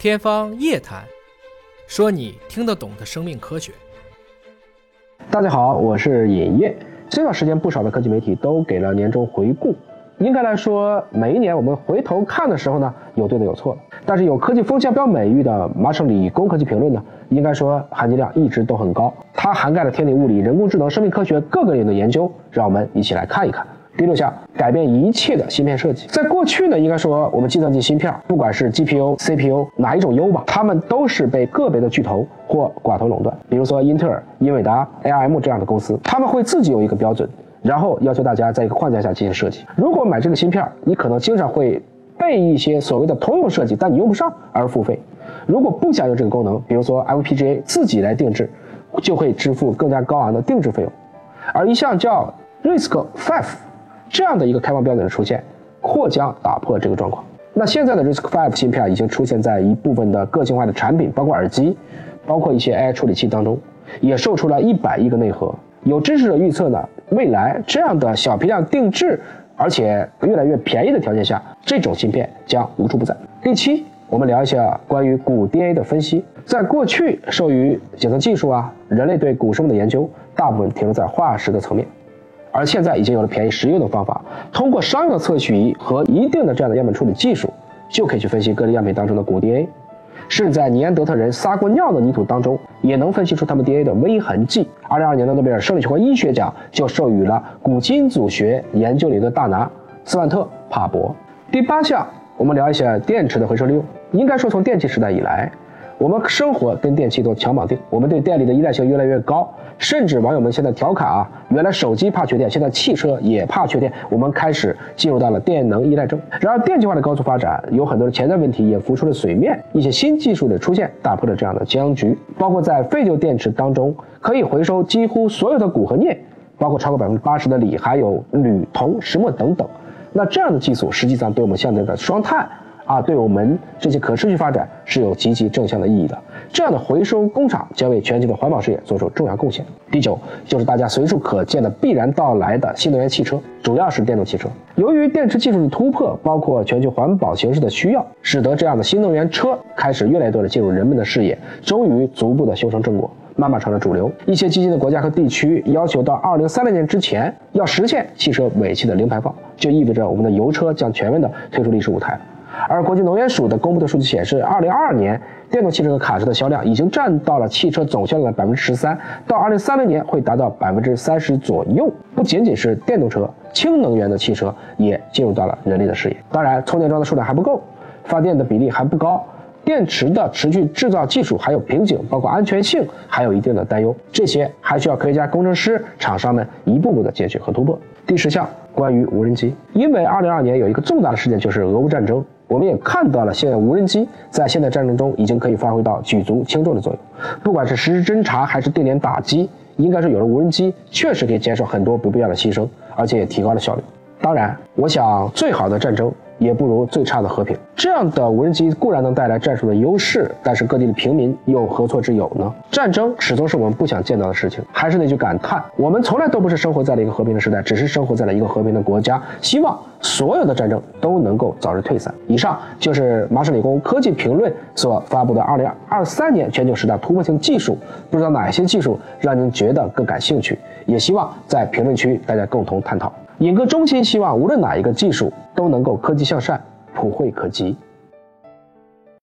天方夜谭，说你听得懂的生命科学。大家好，我是尹烨。这段时间，不少的科技媒体都给了年终回顾。应该来说，每一年我们回头看的时候呢，有对的有错的。但是有科技风向标美誉的麻省理工科技评论呢，应该说含金量一直都很高。它涵盖了天体物理、人工智能、生命科学各个领域的研究。让我们一起来看一看。第六项，改变一切的芯片设计。在过去呢，应该说我们计算机芯片，不管是 GPU、CPU 哪一种优吧，它们都是被个别的巨头或寡头垄断。比如说英特尔、英伟达、ARM 这样的公司，他们会自己有一个标准，然后要求大家在一个框架下进行设计。如果买这个芯片，你可能经常会被一些所谓的通用设计，但你用不上而付费。如果不想用这个功能，比如说 FPGA 自己来定制，就会支付更加高昂的定制费用。而一项叫 RISC-V。这样的一个开放标准的出现，或将打破这个状况。那现在的 RISC-V 芯片已经出现在一部分的个性化的产品，包括耳机，包括一些 AI 处理器当中，也售出了一百亿个内核。有知识者预测呢，未来这样的小批量定制，而且越来越便宜的条件下，这种芯片将无处不在。第七，我们聊一下关于骨 DNA 的分析。在过去，受于检测技术啊，人类对古生物的研究大部分停留在化石的层面。而现在已经有了便宜实用的方法，通过商用的测序仪和一定的这样的样本处理技术，就可以去分析各类样品当中的骨 DNA，甚至在尼安德特人撒过尿的泥土当中，也能分析出他们 DNA 的微痕迹。二零二二年的诺贝尔生理学和医学奖就授予了古基因组学研究里的大拿斯万特·帕博。第八项，我们聊一下电池的回收利用。应该说，从电气时代以来。我们生活跟电器都强绑定，我们对电力的依赖性越来越高，甚至网友们现在调侃啊，原来手机怕缺电，现在汽车也怕缺电，我们开始进入到了电能依赖症。然而，电气化的高速发展，有很多的潜在问题也浮出了水面，一些新技术的出现打破了这样的僵局，包括在废旧电池当中可以回收几乎所有的钴和镍，包括超过百分之八十的锂，还有铝、铜、石墨等等。那这样的技术实际上对我们现在的双碳。啊，对我们这些可持续发展是有积极正向的意义的。这样的回收工厂将为全球的环保事业做出重要贡献。第九，就是大家随处可见的必然到来的新能源汽车，主要是电动汽车。由于电池技术的突破，包括全球环保形势的需要，使得这样的新能源车开始越来越多的进入人们的视野，终于逐步的修成正果，慢慢成了主流。一些激进的国家和地区要求到二零三零年之前要实现汽车尾气的零排放，就意味着我们的油车将全面的退出历史舞台。而国际能源署的公布的数据显示，二零二二年电动汽车和卡车的销量已经占到了汽车总销量的百分之十三，到二零三零年会达到百分之三十左右。不仅仅是电动车，氢能源的汽车也进入到了人类的视野。当然，充电桩的数量还不够，发电的比例还不高，电池的持续制造技术还有瓶颈，包括安全性还有一定的担忧。这些还需要科学家、工程师、厂商们一步步的解决和突破。第十项，关于无人机，因为二零二二年有一个重大的事件，就是俄乌战争。我们也看到了，现在无人机在现代战争中已经可以发挥到举足轻重的作用。不管是实时侦察还是定点打击，应该是有了无人机，确实可以减少很多不必要的牺牲，而且也提高了效率。当然，我想最好的战争。也不如最差的和平。这样的无人机固然能带来战术的优势，但是各地的平民又何错之有呢？战争始终是我们不想见到的事情。还是那句感叹：我们从来都不是生活在了一个和平的时代，只是生活在了一个和平的国家。希望所有的战争都能够早日退散。以上就是麻省理工科技评论所发布的二零二三年全球十大突破性技术。不知道哪些技术让您觉得更感兴趣？也希望在评论区大家共同探讨。尹哥衷心希望，无论哪一个技术都能够科技向善，普惠可及。